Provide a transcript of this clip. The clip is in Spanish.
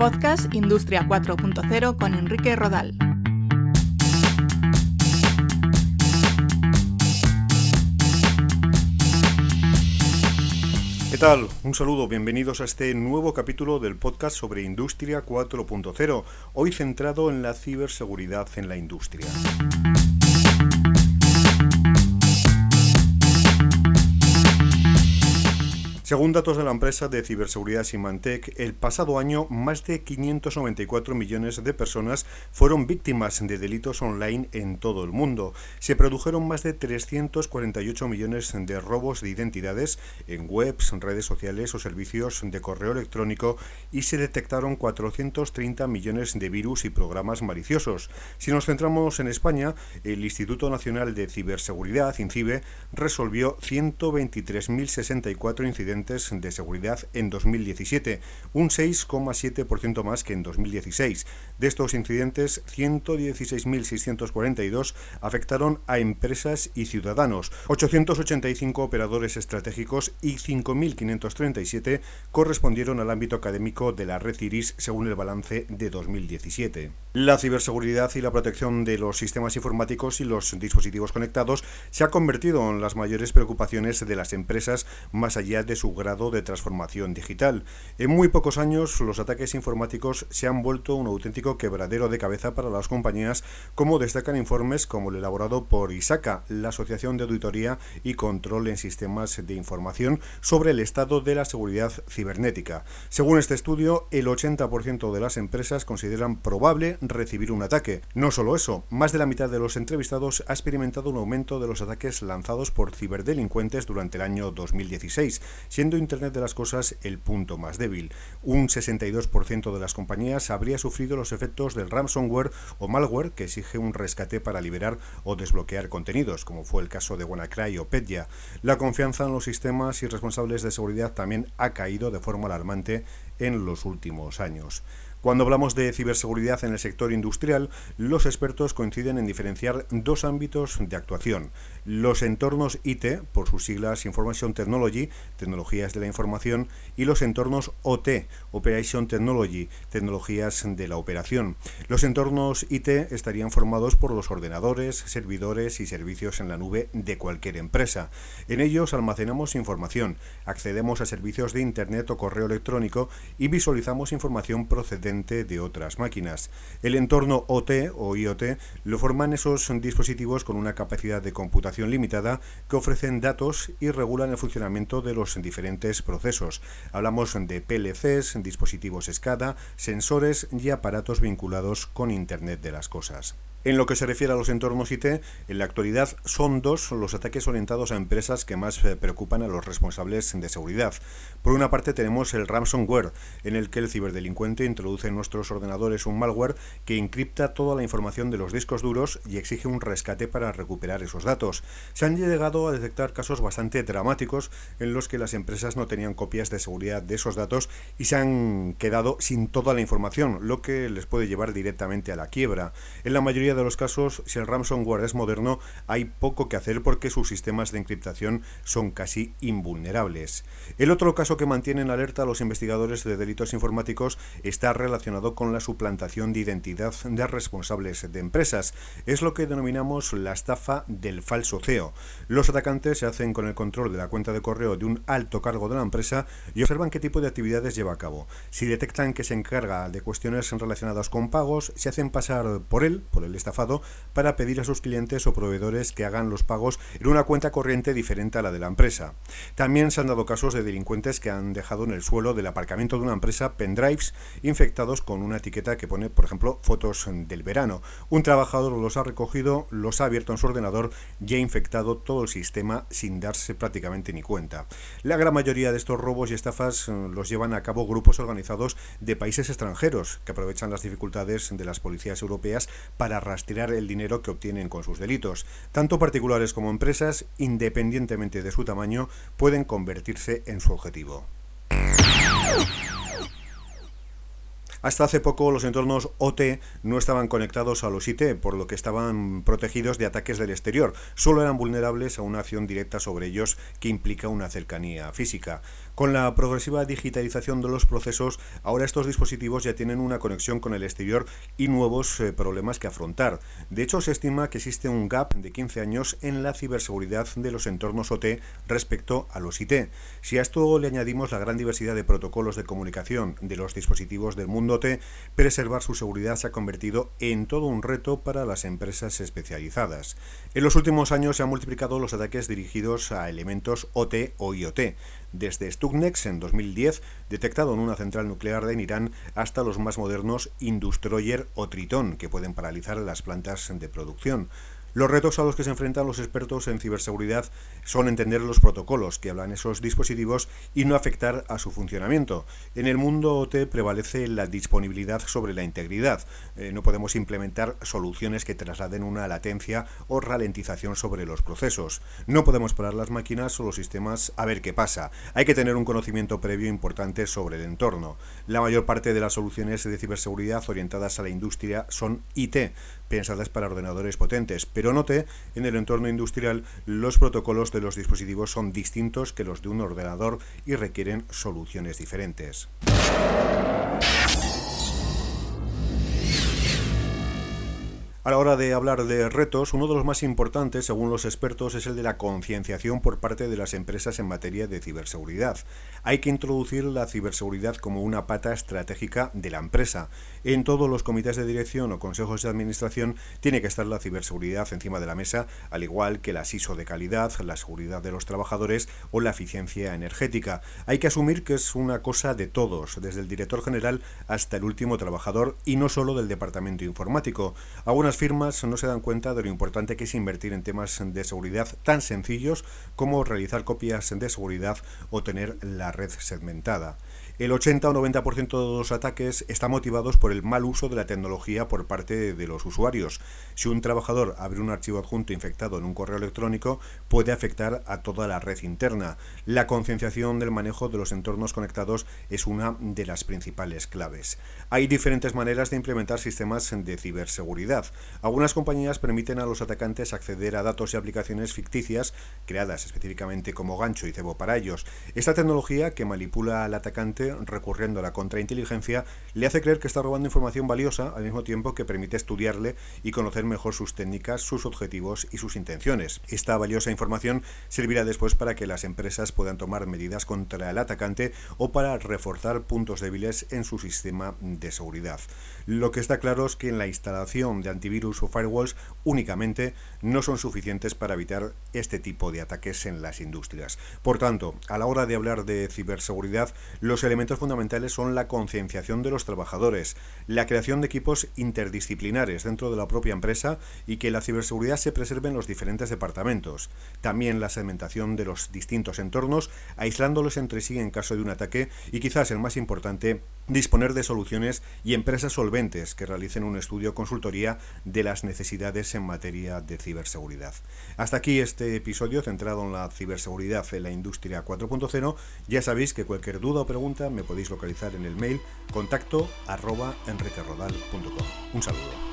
Podcast Industria 4.0 con Enrique Rodal. ¿Qué tal? Un saludo, bienvenidos a este nuevo capítulo del podcast sobre Industria 4.0, hoy centrado en la ciberseguridad en la industria. Según datos de la empresa de ciberseguridad Symantec, el pasado año más de 594 millones de personas fueron víctimas de delitos online en todo el mundo. Se produjeron más de 348 millones de robos de identidades en webs, redes sociales o servicios de correo electrónico y se detectaron 430 millones de virus y programas maliciosos. Si nos centramos en España, el Instituto Nacional de Ciberseguridad, INCIBE, resolvió 123.064 incidentes de seguridad en 2017, un 6,7% más que en 2016. De estos incidentes, 116.642 afectaron a empresas y ciudadanos, 885 operadores estratégicos y 5.537 correspondieron al ámbito académico de la red IRIS según el balance de 2017. La ciberseguridad y la protección de los sistemas informáticos y los dispositivos conectados se ha convertido en las mayores preocupaciones de las empresas más allá de su grado de transformación digital. En muy pocos años, los ataques informáticos se han vuelto un auténtico quebradero de cabeza para las compañías, como destacan informes como el elaborado por ISACA, la Asociación de Auditoría y Control en Sistemas de Información, sobre el estado de la seguridad cibernética. Según este estudio, el 80% de las empresas consideran probable recibir un ataque. No solo eso, más de la mitad de los entrevistados ha experimentado un aumento de los ataques lanzados por ciberdelincuentes durante el año 2016, siendo Internet de las Cosas el punto más débil. Un 62% de las compañías habría sufrido los efectos del ransomware o malware que exige un rescate para liberar o desbloquear contenidos, como fue el caso de WannaCry o Petya. La confianza en los sistemas y responsables de seguridad también ha caído de forma alarmante en los últimos años. Cuando hablamos de ciberseguridad en el sector industrial, los expertos coinciden en diferenciar dos ámbitos de actuación. Los entornos IT, por sus siglas Information Technology, tecnologías de la información, y los entornos OT, Operation Technology, tecnologías de la operación. Los entornos IT estarían formados por los ordenadores, servidores y servicios en la nube de cualquier empresa. En ellos almacenamos información, accedemos a servicios de Internet o correo electrónico y visualizamos información procedente de otras máquinas. El entorno OT o IoT lo forman esos dispositivos con una capacidad de computación limitada que ofrecen datos y regulan el funcionamiento de los diferentes procesos. Hablamos de PLCs, dispositivos SCADA, sensores y aparatos vinculados con Internet de las Cosas. En lo que se refiere a los entornos IT, en la actualidad son dos los ataques orientados a empresas que más eh, preocupan a los responsables de seguridad. Por una parte tenemos el ransomware, en el que el ciberdelincuente introduce en nuestros ordenadores un malware que encripta toda la información de los discos duros y exige un rescate para recuperar esos datos. Se han llegado a detectar casos bastante dramáticos en los que las empresas no tenían copias de seguridad de esos datos y se han quedado sin toda la información, lo que les puede llevar directamente a la quiebra. En la mayoría de los casos, si el ransomware es moderno, hay poco que hacer porque sus sistemas de encriptación son casi invulnerables. El otro caso que mantiene en alerta a los investigadores de delitos informáticos está relacionado con la suplantación de identidad de responsables de empresas. Es lo que denominamos la estafa del falso CEO. Los atacantes se hacen con el control de la cuenta de correo de un alto cargo de la empresa y observan qué tipo de actividades lleva a cabo. Si detectan que se encarga de cuestiones relacionadas con pagos, se hacen pasar por él, por el estafado para pedir a sus clientes o proveedores que hagan los pagos en una cuenta corriente diferente a la de la empresa. También se han dado casos de delincuentes que han dejado en el suelo del aparcamiento de una empresa pendrives infectados con una etiqueta que pone, por ejemplo, fotos del verano. Un trabajador los ha recogido, los ha abierto en su ordenador y ha infectado todo el sistema sin darse prácticamente ni cuenta. La gran mayoría de estos robos y estafas eh, los llevan a cabo grupos organizados de países extranjeros que aprovechan las dificultades de las policías europeas para rastrear el dinero que obtienen con sus delitos. Tanto particulares como empresas, independientemente de su tamaño, pueden convertirse en su objetivo. Hasta hace poco los entornos OT no estaban conectados a los IT, por lo que estaban protegidos de ataques del exterior. Solo eran vulnerables a una acción directa sobre ellos que implica una cercanía física. Con la progresiva digitalización de los procesos, ahora estos dispositivos ya tienen una conexión con el exterior y nuevos eh, problemas que afrontar. De hecho, se estima que existe un gap de 15 años en la ciberseguridad de los entornos OT respecto a los IT. Si a esto le añadimos la gran diversidad de protocolos de comunicación de los dispositivos del mundo OT, preservar su seguridad se ha convertido en todo un reto para las empresas especializadas. En los últimos años se han multiplicado los ataques dirigidos a elementos OT o IoT desde En 2010, detectado en una central nuclear de Irán, hasta los más modernos Industroyer o Triton, que pueden paralizar las plantas de producción. Los retos a los que se enfrentan los expertos en ciberseguridad son entender los protocolos que hablan esos dispositivos y no afectar a su funcionamiento. En el mundo OT prevalece la disponibilidad sobre la integridad. Eh, no podemos implementar soluciones que trasladen una latencia o ralentización sobre los procesos. No podemos parar las máquinas o los sistemas a ver qué pasa. Hay que tener un conocimiento previo importante sobre el entorno. La mayor parte de las soluciones de ciberseguridad orientadas a la industria son IT, pensadas para ordenadores potentes, pero note, en el entorno industrial los protocolos de los dispositivos son distintos que los de un ordenador y requieren soluciones diferentes. A la hora de hablar de retos, uno de los más importantes, según los expertos, es el de la concienciación por parte de las empresas en materia de ciberseguridad. Hay que introducir la ciberseguridad como una pata estratégica de la empresa. En todos los comités de dirección o consejos de administración tiene que estar la ciberseguridad encima de la mesa, al igual que la ISO de calidad, la seguridad de los trabajadores o la eficiencia energética. Hay que asumir que es una cosa de todos, desde el director general hasta el último trabajador y no solo del departamento informático firmas no se dan cuenta de lo importante que es invertir en temas de seguridad tan sencillos como realizar copias de seguridad o tener la red segmentada. El 80 o 90% de los ataques están motivados por el mal uso de la tecnología por parte de los usuarios. Si un trabajador abre un archivo adjunto infectado en un correo electrónico, puede afectar a toda la red interna. La concienciación del manejo de los entornos conectados es una de las principales claves. Hay diferentes maneras de implementar sistemas de ciberseguridad. Algunas compañías permiten a los atacantes acceder a datos y aplicaciones ficticias creadas específicamente como gancho y cebo para ellos. Esta tecnología que manipula al atacante recurriendo a la contrainteligencia, le hace creer que está robando información valiosa al mismo tiempo que permite estudiarle y conocer mejor sus técnicas, sus objetivos y sus intenciones. Esta valiosa información servirá después para que las empresas puedan tomar medidas contra el atacante o para reforzar puntos débiles en su sistema de seguridad. Lo que está claro es que en la instalación de antivirus o firewalls únicamente no son suficientes para evitar este tipo de ataques en las industrias. Por tanto, a la hora de hablar de ciberseguridad, los elementos fundamentales son la concienciación de los trabajadores, la creación de equipos interdisciplinares dentro de la propia empresa y que la ciberseguridad se preserve en los diferentes departamentos. También la segmentación de los distintos entornos, aislándolos entre sí en caso de un ataque y quizás el más importante, disponer de soluciones y empresas solventes que realicen un estudio consultoría de las necesidades en materia de ciberseguridad. Hasta aquí este episodio centrado en la ciberseguridad en la industria 4.0. Ya sabéis que cualquier duda o pregunta me podéis localizar en el mail contacto arroba. Un saludo.